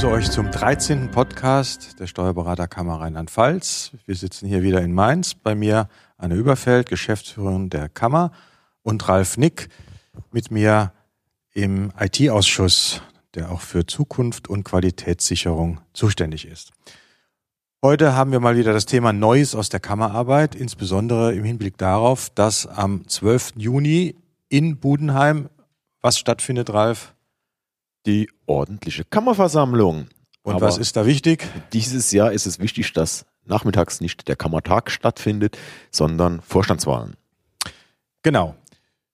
begrüße euch zum 13. Podcast der Steuerberaterkammer Rheinland-Pfalz. Wir sitzen hier wieder in Mainz. Bei mir Anne Überfeld, Geschäftsführerin der Kammer und Ralf Nick mit mir im IT-Ausschuss, der auch für Zukunft und Qualitätssicherung zuständig ist. Heute haben wir mal wieder das Thema Neues aus der Kammerarbeit, insbesondere im Hinblick darauf, dass am 12. Juni in Budenheim was stattfindet, Ralf? Die ordentliche Kammerversammlung. Und Aber was ist da wichtig? Dieses Jahr ist es wichtig, dass nachmittags nicht der Kammertag stattfindet, sondern Vorstandswahlen. Genau.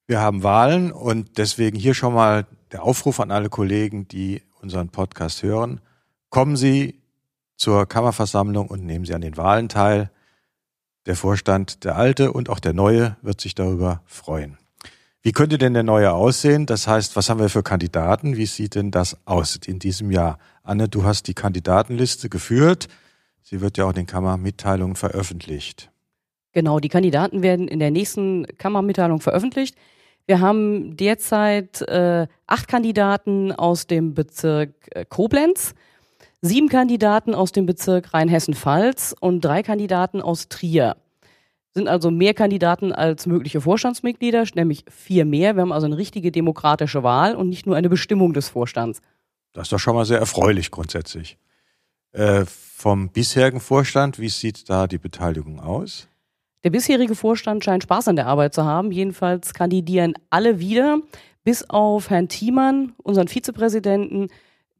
Wir haben Wahlen und deswegen hier schon mal der Aufruf an alle Kollegen, die unseren Podcast hören. Kommen Sie zur Kammerversammlung und nehmen Sie an den Wahlen teil. Der Vorstand, der alte und auch der neue, wird sich darüber freuen. Wie könnte denn der neue aussehen? Das heißt, was haben wir für Kandidaten? Wie sieht denn das aus in diesem Jahr? Anne, du hast die Kandidatenliste geführt. Sie wird ja auch in den Kammermitteilungen veröffentlicht. Genau, die Kandidaten werden in der nächsten Kammermitteilung veröffentlicht. Wir haben derzeit äh, acht Kandidaten aus dem Bezirk äh, Koblenz, sieben Kandidaten aus dem Bezirk Rheinhessen-Pfalz und drei Kandidaten aus Trier sind also mehr Kandidaten als mögliche Vorstandsmitglieder, nämlich vier mehr. Wir haben also eine richtige demokratische Wahl und nicht nur eine Bestimmung des Vorstands. Das ist doch schon mal sehr erfreulich grundsätzlich. Äh, vom bisherigen Vorstand, wie sieht da die Beteiligung aus? Der bisherige Vorstand scheint Spaß an der Arbeit zu haben. Jedenfalls kandidieren alle wieder, bis auf Herrn Thiemann, unseren Vizepräsidenten.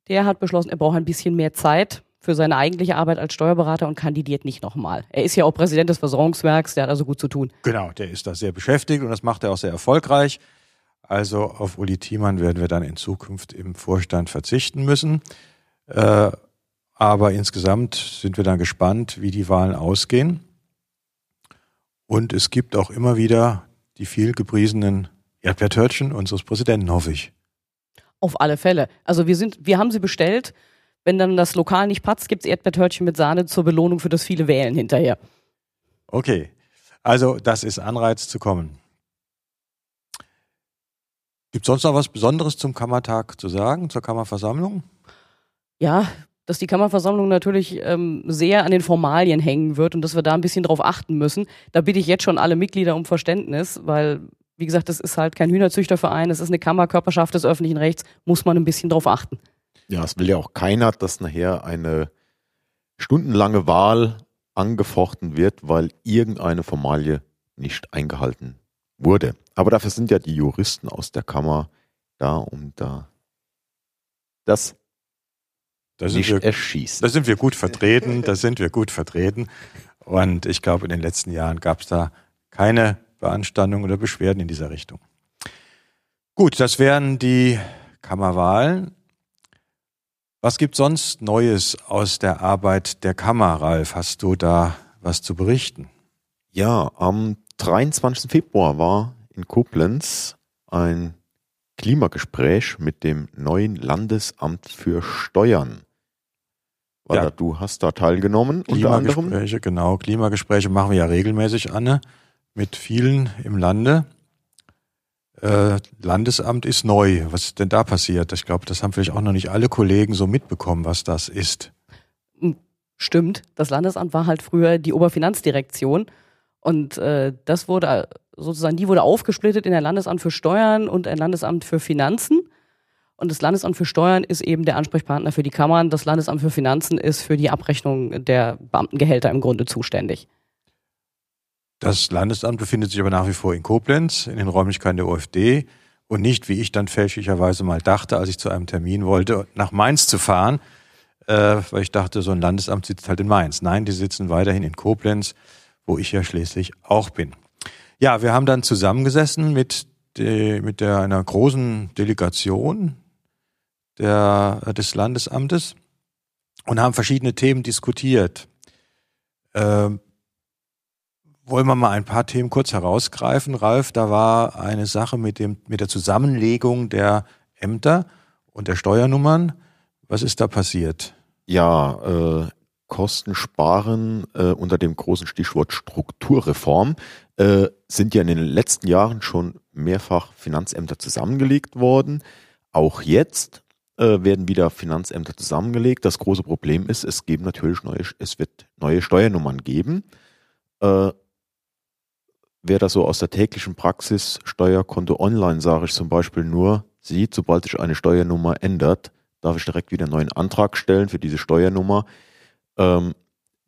Der hat beschlossen, er braucht ein bisschen mehr Zeit für seine eigentliche Arbeit als Steuerberater und kandidiert nicht nochmal. Er ist ja auch Präsident des Versorgungswerks, der hat also gut zu tun. Genau, der ist da sehr beschäftigt und das macht er auch sehr erfolgreich. Also auf Uli Thiemann werden wir dann in Zukunft im Vorstand verzichten müssen. Äh, aber insgesamt sind wir dann gespannt, wie die Wahlen ausgehen. Und es gibt auch immer wieder die viel gepriesenen Erdbeertörtchen unseres Präsidenten, hoffe ich. Auf alle Fälle. Also wir sind, wir haben sie bestellt. Wenn dann das Lokal nicht patzt, gibt es Erdbeertörtchen mit Sahne zur Belohnung für das viele Wählen hinterher. Okay, also das ist Anreiz zu kommen. Gibt es sonst noch was Besonderes zum Kammertag zu sagen, zur Kammerversammlung? Ja, dass die Kammerversammlung natürlich ähm, sehr an den Formalien hängen wird und dass wir da ein bisschen drauf achten müssen. Da bitte ich jetzt schon alle Mitglieder um Verständnis, weil, wie gesagt, das ist halt kein Hühnerzüchterverein, es ist eine Kammerkörperschaft des öffentlichen Rechts, muss man ein bisschen drauf achten. Ja, es will ja auch keiner, dass nachher eine stundenlange Wahl angefochten wird, weil irgendeine Formalie nicht eingehalten wurde. Aber dafür sind ja die Juristen aus der Kammer da, um da das da nicht wir, erschießen. Da sind wir gut vertreten, da sind wir gut vertreten. Und ich glaube, in den letzten Jahren gab es da keine Beanstandungen oder Beschwerden in dieser Richtung. Gut, das wären die Kammerwahlen. Was gibt sonst Neues aus der Arbeit der Kammer, Ralf? Hast du da was zu berichten? Ja, am 23. Februar war in Koblenz ein Klimagespräch mit dem neuen Landesamt für Steuern. Weil ja. du hast da teilgenommen, unter anderem. Klimagespräche, genau. Klimagespräche machen wir ja regelmäßig, Anne, mit vielen im Lande. Äh, Landesamt ist neu. Was ist denn da passiert? Ich glaube, das haben vielleicht auch noch nicht alle Kollegen so mitbekommen, was das ist. Hm, stimmt. Das Landesamt war halt früher die Oberfinanzdirektion. Und äh, das wurde sozusagen, die wurde aufgesplittet in ein Landesamt für Steuern und ein Landesamt für Finanzen. Und das Landesamt für Steuern ist eben der Ansprechpartner für die Kammern. Das Landesamt für Finanzen ist für die Abrechnung der Beamtengehälter im Grunde zuständig. Das Landesamt befindet sich aber nach wie vor in Koblenz, in den Räumlichkeiten der OFD und nicht, wie ich dann fälschlicherweise mal dachte, als ich zu einem Termin wollte, nach Mainz zu fahren, äh, weil ich dachte, so ein Landesamt sitzt halt in Mainz. Nein, die sitzen weiterhin in Koblenz, wo ich ja schließlich auch bin. Ja, wir haben dann zusammengesessen mit, de, mit der, einer großen Delegation der, des Landesamtes und haben verschiedene Themen diskutiert. Ähm, wollen wir mal ein paar Themen kurz herausgreifen, Ralf? Da war eine Sache mit, dem, mit der Zusammenlegung der Ämter und der Steuernummern. Was ist da passiert? Ja, äh, Kosten sparen äh, unter dem großen Stichwort Strukturreform äh, sind ja in den letzten Jahren schon mehrfach Finanzämter zusammengelegt worden. Auch jetzt äh, werden wieder Finanzämter zusammengelegt. Das große Problem ist, es geben natürlich neue, es wird neue Steuernummern geben. Wer das so aus der täglichen Praxis, Steuerkonto online, sage ich zum Beispiel nur, sieht, sobald sich eine Steuernummer ändert, darf ich direkt wieder einen neuen Antrag stellen für diese Steuernummer, ähm,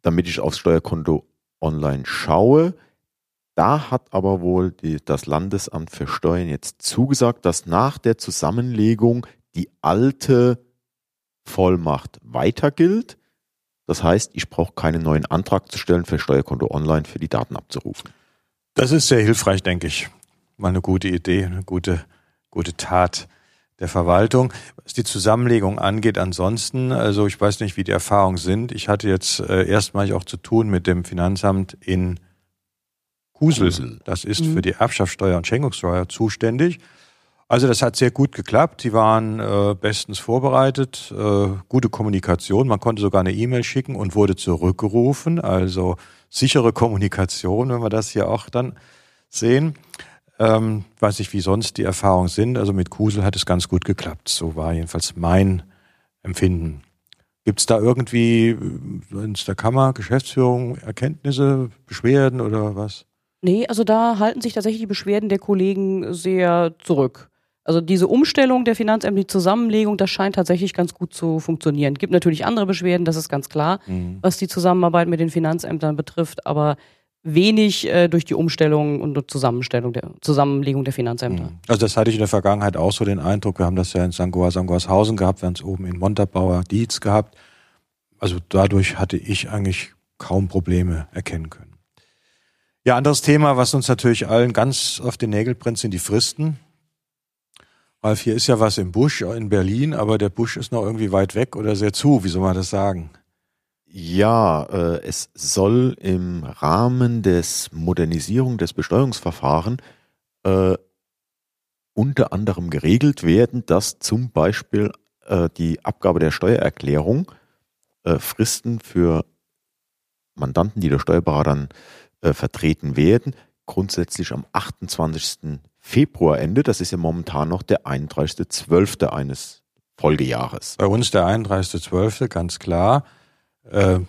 damit ich aufs Steuerkonto online schaue. Da hat aber wohl die, das Landesamt für Steuern jetzt zugesagt, dass nach der Zusammenlegung die alte Vollmacht weiter gilt. Das heißt, ich brauche keinen neuen Antrag zu stellen für Steuerkonto online für die Daten abzurufen. Das ist sehr hilfreich, denke ich. Mal eine gute Idee, eine gute, gute Tat der Verwaltung. Was die Zusammenlegung angeht, ansonsten, also ich weiß nicht, wie die Erfahrungen sind. Ich hatte jetzt äh, erstmalig auch zu tun mit dem Finanzamt in Kusel. Kusel. Das ist mhm. für die Erbschaftssteuer und Schenkungssteuer zuständig. Also das hat sehr gut geklappt. Die waren äh, bestens vorbereitet, äh, gute Kommunikation. Man konnte sogar eine E-Mail schicken und wurde zurückgerufen. Also sichere Kommunikation, wenn wir das hier auch dann sehen. Ähm, weiß nicht, wie sonst die Erfahrungen sind. Also mit Kusel hat es ganz gut geklappt. So war jedenfalls mein Empfinden. Gibt es da irgendwie in der Kammer, Geschäftsführung, Erkenntnisse, Beschwerden oder was? Nee, also da halten sich tatsächlich die Beschwerden der Kollegen sehr zurück. Also diese Umstellung der Finanzämter, die Zusammenlegung, das scheint tatsächlich ganz gut zu funktionieren. Es gibt natürlich andere Beschwerden, das ist ganz klar, mhm. was die Zusammenarbeit mit den Finanzämtern betrifft, aber wenig äh, durch die Umstellung und Zusammenstellung der Zusammenlegung der Finanzämter. Mhm. Also das hatte ich in der Vergangenheit auch so den Eindruck. Wir haben das ja in St. Goa, St. Goarshausen gehabt, wir haben es oben in Montabaur, Dietz gehabt. Also dadurch hatte ich eigentlich kaum Probleme erkennen können. Ja, anderes Thema, was uns natürlich allen ganz auf den Nägel brennt, sind die Fristen. Ralf, hier ist ja was im Busch in Berlin, aber der Busch ist noch irgendwie weit weg oder sehr zu. Wie soll man das sagen? Ja, äh, es soll im Rahmen des Modernisierung des Besteuerungsverfahrens äh, unter anderem geregelt werden, dass zum Beispiel äh, die Abgabe der Steuererklärung äh, Fristen für Mandanten, die der Steuerberater äh, vertreten werden, grundsätzlich am 28. Februar endet. Das ist ja momentan noch der 31.12. eines Folgejahres. Bei uns der 31.12. ganz klar. Äh,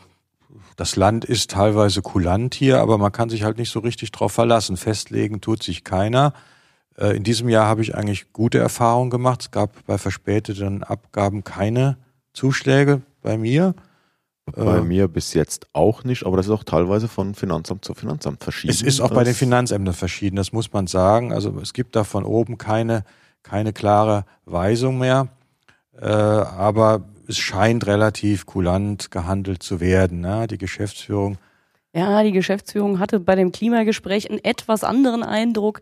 das Land ist teilweise kulant hier, aber man kann sich halt nicht so richtig drauf verlassen. Festlegen tut sich keiner. Äh, in diesem Jahr habe ich eigentlich gute Erfahrungen gemacht. Es gab bei verspäteten Abgaben keine Zuschläge bei mir. Bei äh, mir bis jetzt auch nicht, aber das ist auch teilweise von Finanzamt zu Finanzamt verschieden. Es ist auch bei den Finanzämtern verschieden, das muss man sagen. Also es gibt da von oben keine, keine klare Weisung mehr. Äh, aber es scheint relativ kulant gehandelt zu werden. Ne? Die Geschäftsführung. Ja, die Geschäftsführung hatte bei dem Klimagespräch einen etwas anderen Eindruck.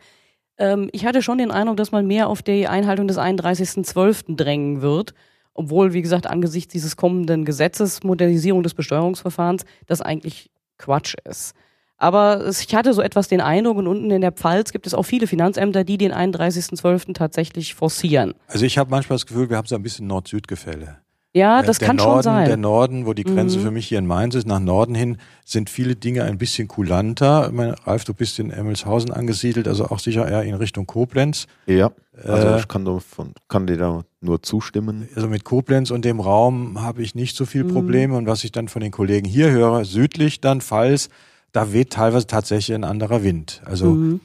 Ähm, ich hatte schon den Eindruck, dass man mehr auf die Einhaltung des 31.12. drängen wird obwohl, wie gesagt, angesichts dieses kommenden Gesetzes Modernisierung des Besteuerungsverfahrens das eigentlich Quatsch ist. Aber ich hatte so etwas den Eindruck, und unten in der Pfalz gibt es auch viele Finanzämter, die den 31.12. tatsächlich forcieren. Also ich habe manchmal das Gefühl, wir haben so ein bisschen Nord-Süd-Gefälle. Ja, das der kann Norden, schon sein. Der Norden, wo die Grenze mhm. für mich hier in Mainz ist, nach Norden hin sind viele Dinge ein bisschen kulanter. Ich meine, Ralf, du bist in Emmelshausen angesiedelt, also auch sicher eher in Richtung Koblenz. Ja, also äh, ich kann, davon, kann dir da nur zustimmen. Also mit Koblenz und dem Raum habe ich nicht so viel mhm. Probleme. Mhm. Und was ich dann von den Kollegen hier höre, südlich dann, Pfalz, da weht teilweise tatsächlich ein anderer Wind. Also mhm.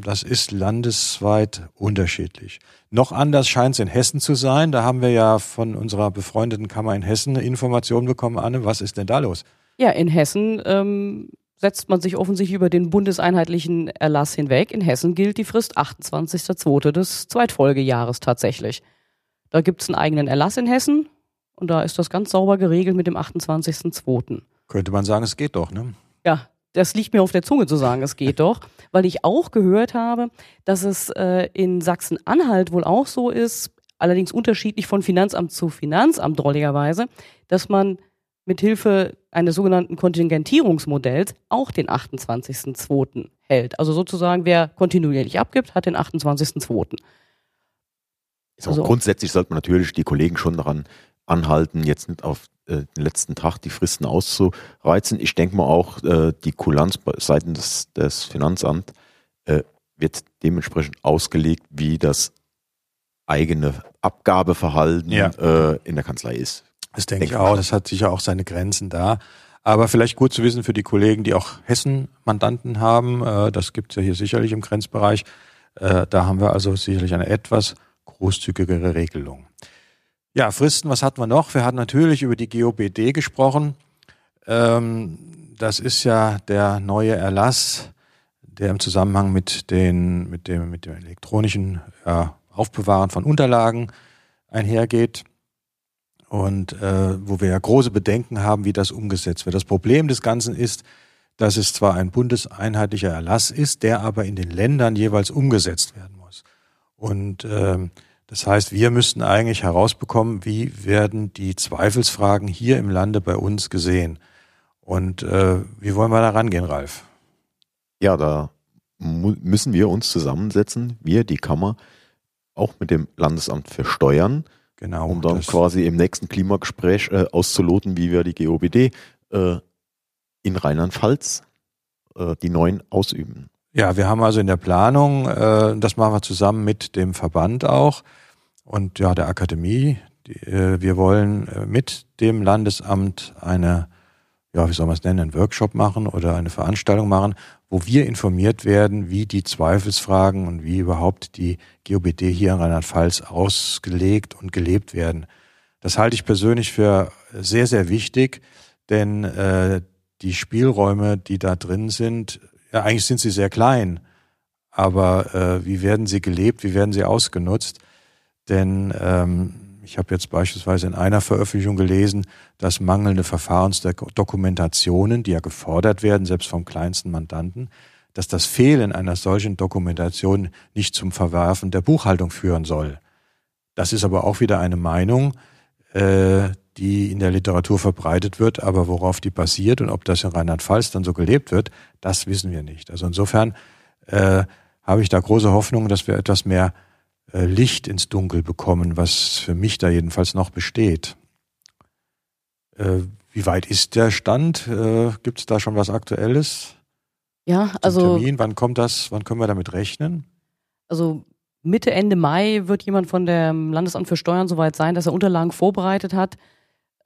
Das ist landesweit unterschiedlich. Noch anders scheint es in Hessen zu sein. Da haben wir ja von unserer befreundeten Kammer in Hessen eine Information bekommen. Anne, was ist denn da los? Ja, in Hessen ähm, setzt man sich offensichtlich über den bundeseinheitlichen Erlass hinweg. In Hessen gilt die Frist 28.02. des Zweitfolgejahres tatsächlich. Da gibt es einen eigenen Erlass in Hessen und da ist das ganz sauber geregelt mit dem 28.02. Könnte man sagen, es geht doch, ne? Ja, das liegt mir auf der Zunge zu sagen, es geht doch, weil ich auch gehört habe, dass es äh, in Sachsen-Anhalt wohl auch so ist, allerdings unterschiedlich von Finanzamt zu Finanzamt drolligerweise, dass man mit Hilfe eines sogenannten Kontingentierungsmodells auch den 28.02. hält. Also sozusagen, wer kontinuierlich abgibt, hat den 28.02. Also grundsätzlich sollte man natürlich die Kollegen schon daran anhalten, jetzt nicht auf äh, den letzten Tag die Fristen auszureizen. Ich denke mal auch, äh, die Kulanz seitens des, des Finanzamts äh, wird dementsprechend ausgelegt, wie das eigene Abgabeverhalten Ja. in der Kanzlei ist. Das denke ich Denke auch. ich. Das hat sicher auch seine Grenzen da. Aber vielleicht gut zu wissen für die Kollegen, die auch Hessen-Mandanten haben. Das gibt es ja hier sicherlich im Grenzbereich. Da haben wir also sicherlich eine etwas großzügigere Regelung. Ja, Fristen, was hatten wir noch? Wir hatten natürlich über die GOBD gesprochen. Ähm, das ist ja der neue Erlass, der im Zusammenhang mit, den, mit, dem, mit dem elektronischen ja, Aufbewahren von Unterlagen einhergeht und äh, wo wir ja große Bedenken haben, wie das umgesetzt wird. Das Problem des Ganzen ist, dass es zwar ein bundeseinheitlicher Erlass ist, der aber in den Ländern jeweils umgesetzt werden muss. Und ähm, das heißt, wir müssten eigentlich herausbekommen, wie werden die Zweifelsfragen hier im Lande bei uns gesehen. Und äh, wie wollen wir da rangehen, Ralf? Ja, da müssen wir uns zusammensetzen, wir, die Kammer, auch mit dem Landesamt für Steuern, Genau. um dann quasi im nächsten Klimagespräch äh, auszuloten, wie wir die GOBD äh, in Rheinland-Pfalz äh, die neuen ausüben. Ja, wir haben also in der Planung, äh, das machen wir zusammen mit dem Verband auch und ja der Akademie. Die, äh, wir wollen äh, mit dem Landesamt eine, ja, wie soll man es nennen, einen Workshop machen oder eine Veranstaltung machen, wo wir informiert werden, wie die Zweifelsfragen und wie überhaupt die GOBD hier in Rheinland-Pfalz ausgelegt und gelebt werden. Das halte ich persönlich für sehr, sehr wichtig, denn äh, die Spielräume, die da drin sind, ja, eigentlich sind sie sehr klein, aber äh, wie werden sie gelebt, wie werden sie ausgenutzt? Denn ähm, ich habe jetzt beispielsweise in einer Veröffentlichung gelesen, dass mangelnde Verfahrensdokumentationen, die ja gefordert werden, selbst vom kleinsten Mandanten, dass das Fehlen einer solchen Dokumentation nicht zum Verwerfen der Buchhaltung führen soll. Das ist aber auch wieder eine Meinung, äh, die in der Literatur verbreitet wird, aber worauf die basiert und ob das in Rheinland-Pfalz dann so gelebt wird, das wissen wir nicht. Also insofern äh, habe ich da große Hoffnung, dass wir etwas mehr äh, Licht ins Dunkel bekommen, was für mich da jedenfalls noch besteht. Äh, wie weit ist der Stand? Äh, Gibt es da schon was Aktuelles? Ja, also, Termin? Wann kommt das? Wann können wir damit rechnen? also Mitte, Ende Mai wird jemand von dem Landesamt für Steuern soweit sein, dass er Unterlagen vorbereitet hat,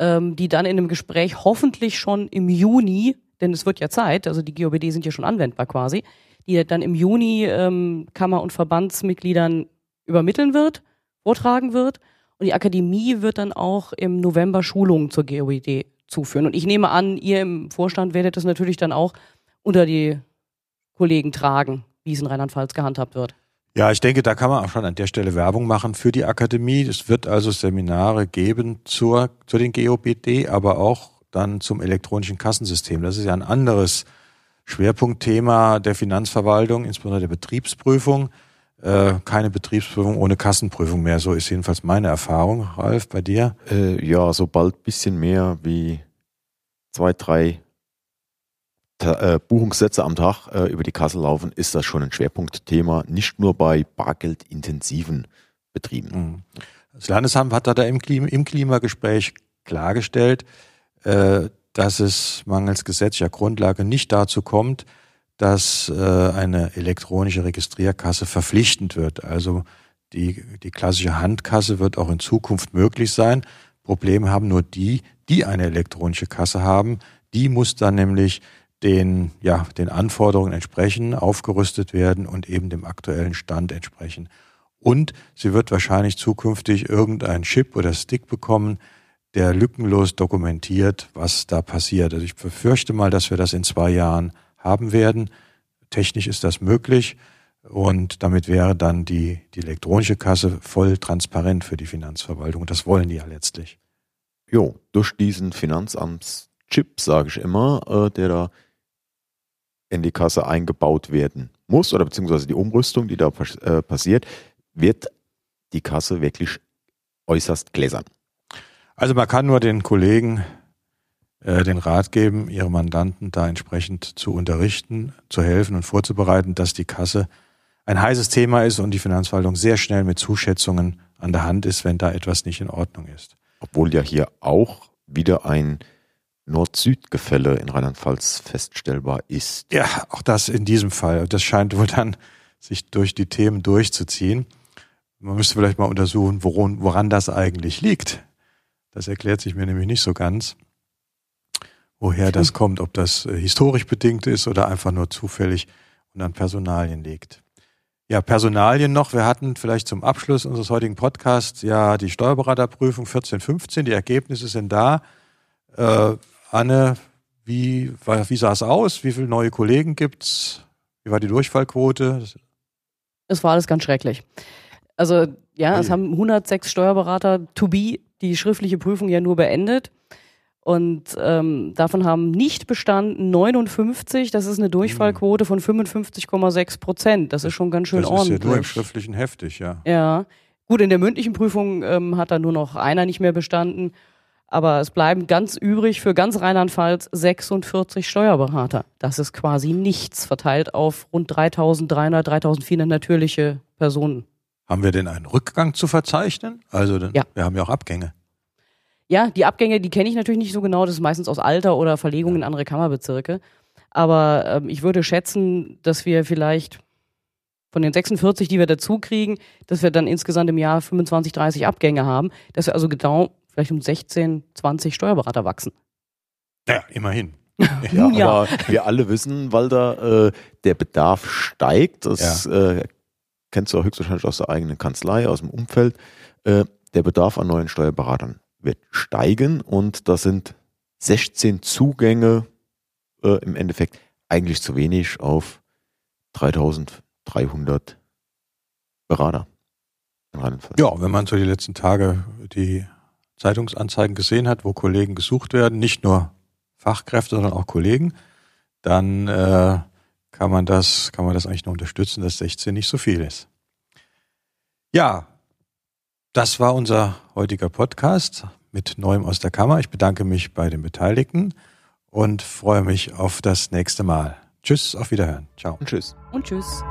ähm, die dann in einem Gespräch hoffentlich schon im Juni, denn es wird ja Zeit, also die GOBD sind ja schon anwendbar quasi, die dann im Juni ähm, Kammer- und Verbandsmitgliedern übermitteln wird, vortragen wird. Und die Akademie wird dann auch im November Schulungen zur GOBD zuführen. Und ich nehme an, ihr im Vorstand werdet das natürlich dann auch unter die Kollegen tragen, wie es in Rheinland-Pfalz gehandhabt wird. Ja, ich denke, da kann man auch schon an der Stelle Werbung machen für die Akademie. Es wird also Seminare geben zur, zu den GOBD, aber auch dann zum elektronischen Kassensystem. Das ist ja ein anderes Schwerpunktthema der Finanzverwaltung, insbesondere der Betriebsprüfung. Äh, keine Betriebsprüfung ohne Kassenprüfung mehr. So ist jedenfalls meine Erfahrung. Ralf, bei dir? Äh, ja, sobald bisschen mehr wie zwei, drei äh, Buchungssätze am Tag äh, über die Kasse laufen, ist das schon ein Schwerpunktthema, nicht nur bei bargeldintensiven Betrieben. Mhm. Das Landesamt hat da im, Klima, im Klimagespräch klargestellt, äh, dass es mangels gesetzlicher Grundlage nicht dazu kommt, dass äh, eine elektronische Registrierkasse verpflichtend wird. Also die, die klassische Handkasse wird auch in Zukunft möglich sein. Probleme haben nur die, die eine elektronische Kasse haben. Die muss dann nämlich den, ja, den Anforderungen entsprechen, aufgerüstet werden und eben dem aktuellen Stand entsprechen. Und sie wird wahrscheinlich zukünftig irgendeinen Chip oder Stick bekommen, der lückenlos dokumentiert, was da passiert. Also ich befürchte mal, dass wir das in zwei Jahren haben werden. Technisch ist das möglich und damit wäre dann die, die elektronische Kasse voll transparent für die Finanzverwaltung. Und das wollen die ja letztlich. Jo, durch diesen Finanzamtschip, sage ich immer, äh, der da in die Kasse eingebaut werden muss, oder beziehungsweise die Umrüstung, die da äh, passiert, wird die Kasse wirklich äußerst gläsern. Also man kann nur den Kollegen äh, den Rat geben, ihre Mandanten da entsprechend zu unterrichten, zu helfen und vorzubereiten, dass die Kasse ein heißes Thema ist und die Finanzverwaltung sehr schnell mit Zuschätzungen an der Hand ist, wenn da etwas nicht in Ordnung ist. Obwohl ja hier auch wieder ein Nord-Süd-Gefälle in Rheinland-Pfalz feststellbar ist. Ja, auch das in diesem Fall. Das scheint wohl dann sich durch die Themen durchzuziehen. Man müsste vielleicht mal untersuchen, woran, woran das eigentlich liegt. Das erklärt sich mir nämlich nicht so ganz, woher das kommt, ob das äh, historisch bedingt ist oder einfach nur zufällig und an Personalien liegt. Ja, Personalien noch. Wir hatten vielleicht zum Abschluss unseres heutigen Podcasts ja die Steuerberaterprüfung 1415. Die Ergebnisse sind da. Äh, Anne, wie, wie sah es aus? Wie viele neue Kollegen gibt's? Wie war die Durchfallquote? Es war alles ganz schrecklich. Also ja, es haben 106 Steuerberater to be die schriftliche Prüfung ja nur beendet. Und ähm, davon haben nicht bestanden 59. Das ist eine Durchfallquote von 55,6 Prozent. Das ist schon ganz schön das ordentlich. Das ist ja nur im schriftlichen heftig, ja. Ja. Gut, in der mündlichen Prüfung ähm, hat da nur noch einer nicht mehr bestanden. Aber es bleiben ganz übrig für ganz Rheinland-Pfalz 46 Steuerberater. Das ist quasi nichts verteilt auf rund 3300, 3400 natürliche Personen. Haben wir denn einen Rückgang zu verzeichnen? Also, ja. wir haben ja auch Abgänge. Ja, die Abgänge, die kenne ich natürlich nicht so genau. Das ist meistens aus Alter oder Verlegung in andere Kammerbezirke. Aber ähm, ich würde schätzen, dass wir vielleicht von den 46, die wir dazu kriegen, dass wir dann insgesamt im Jahr 25, 30 Abgänge haben, dass wir also genau vielleicht um 16, 20 Steuerberater wachsen. Ja, immerhin. ja, ja, aber wir alle wissen, Walter, äh, der Bedarf steigt. Das ja. äh, kennst du auch höchstwahrscheinlich aus der eigenen Kanzlei, aus dem Umfeld. Äh, der Bedarf an neuen Steuerberatern wird steigen und das sind 16 Zugänge äh, im Endeffekt eigentlich zu wenig auf 3300 Berater. Ja, wenn man so die letzten Tage die Zeitungsanzeigen gesehen hat, wo Kollegen gesucht werden, nicht nur Fachkräfte, sondern auch Kollegen, dann äh, kann man das, kann man das eigentlich nur unterstützen, dass 16 nicht so viel ist. Ja, das war unser heutiger Podcast mit Neuem aus der Kammer. Ich bedanke mich bei den Beteiligten und freue mich auf das nächste Mal. Tschüss, auf Wiederhören. Ciao. Und tschüss. Und tschüss.